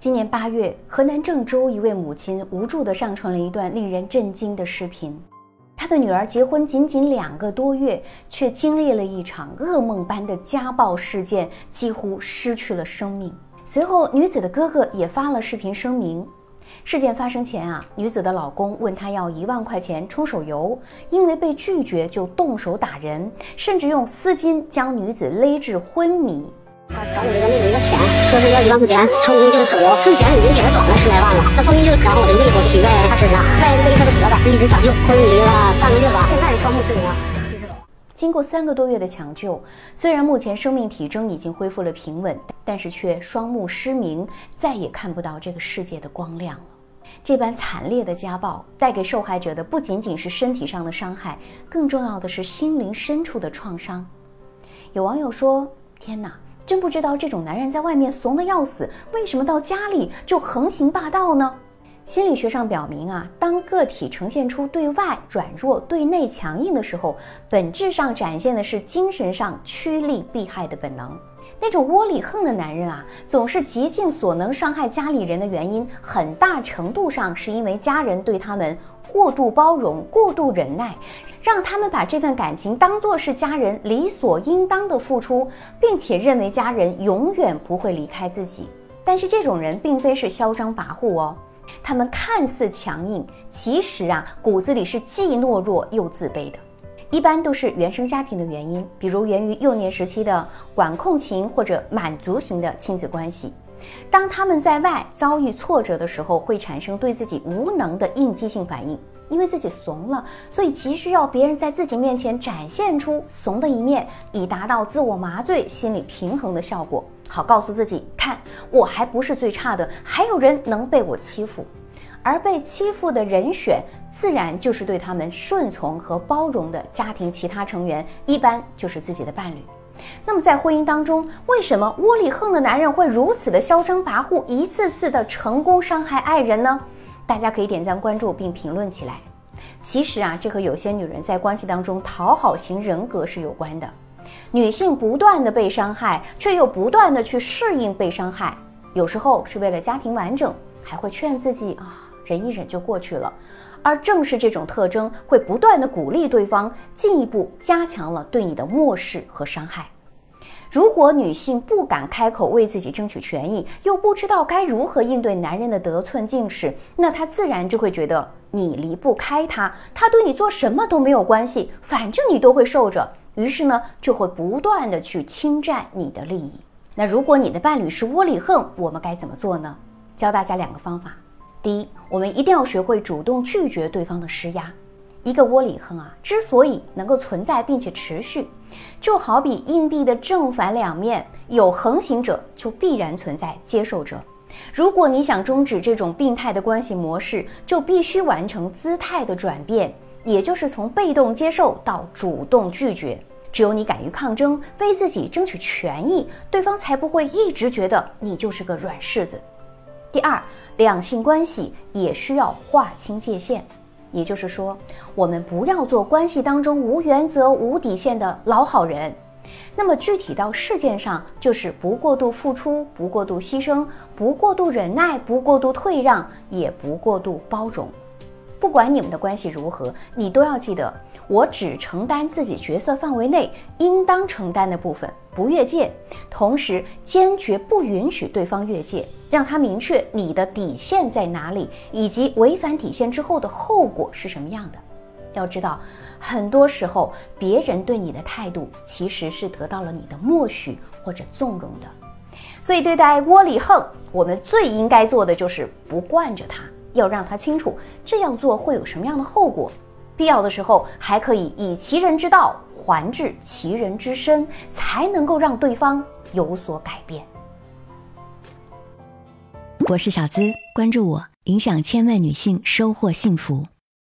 今年八月，河南郑州一位母亲无助地上传了一段令人震惊的视频。她的女儿结婚仅仅两个多月，却经历了一场噩梦般的家暴事件，几乎失去了生命。随后，女子的哥哥也发了视频声明。事件发生前啊，女子的老公问她要一万块钱充手游，因为被拒绝就动手打人，甚至用丝巾将女子勒至昏迷。他找我这个妹妹要钱，说是要一万块钱充这个手游，之前已经给他转了十来万了。他充进去，然后我的妹夫骑在他身上，再勒他的脖子，一直抢救，昏迷了三个月吧，现在是双目失明。经过三个多月的抢救，虽然目前生命体征已经恢复了平稳，但是却双目失明，再也看不到这个世界的光亮了。这般惨烈的家暴带给受害者的不仅仅是身体上的伤害，更重要的是心灵深处的创伤。有网友说：“天哪！”真不知道这种男人在外面怂得要死，为什么到家里就横行霸道呢？心理学上表明啊，当个体呈现出对外软弱、对内强硬的时候，本质上展现的是精神上趋利避害的本能。那种窝里横的男人啊，总是极尽所能伤害家里人的原因，很大程度上是因为家人对他们。过度包容、过度忍耐，让他们把这份感情当作是家人理所应当的付出，并且认为家人永远不会离开自己。但是这种人并非是嚣张跋扈哦，他们看似强硬，其实啊骨子里是既懦弱又自卑的。一般都是原生家庭的原因，比如源于幼年时期的管控型或者满足型的亲子关系。当他们在外遭遇挫折的时候，会产生对自己无能的应激性反应，因为自己怂了，所以急需要别人在自己面前展现出怂的一面，以达到自我麻醉、心理平衡的效果，好告诉自己，看我还不是最差的，还有人能被我欺负，而被欺负的人选，自然就是对他们顺从和包容的家庭其他成员，一般就是自己的伴侣。那么在婚姻当中，为什么窝里横的男人会如此的嚣张跋扈，一次次的成功伤害爱人呢？大家可以点赞关注并评论起来。其实啊，这和有些女人在关系当中讨好型人格是有关的。女性不断的被伤害，却又不断的去适应被伤害，有时候是为了家庭完整，还会劝自己啊，忍一忍就过去了。而正是这种特征，会不断的鼓励对方，进一步加强了对你的漠视和伤害。如果女性不敢开口为自己争取权益，又不知道该如何应对男人的得寸进尺，那她自然就会觉得你离不开他，他对你做什么都没有关系，反正你都会受着。于是呢，就会不断的去侵占你的利益。那如果你的伴侣是窝里横，我们该怎么做呢？教大家两个方法。第一，我们一定要学会主动拒绝对方的施压。一个窝里横啊，之所以能够存在并且持续，就好比硬币的正反两面，有横行者就必然存在接受者。如果你想终止这种病态的关系模式，就必须完成姿态的转变，也就是从被动接受到主动拒绝。只有你敢于抗争，为自己争取权益，对方才不会一直觉得你就是个软柿子。第二，两性关系也需要划清界限，也就是说，我们不要做关系当中无原则、无底线的老好人。那么具体到事件上，就是不过度付出，不过度牺牲，不过度忍耐，不过度退让，也不过度包容。不管你们的关系如何，你都要记得。我只承担自己角色范围内应当承担的部分，不越界，同时坚决不允许对方越界，让他明确你的底线在哪里，以及违反底线之后的后果是什么样的。要知道，很多时候别人对你的态度其实是得到了你的默许或者纵容的。所以，对待窝里横，我们最应该做的就是不惯着他，要让他清楚这样做会有什么样的后果。必要的时候，还可以以其人之道还治其人之身，才能够让对方有所改变。我是小资，关注我，影响千万女性，收获幸福。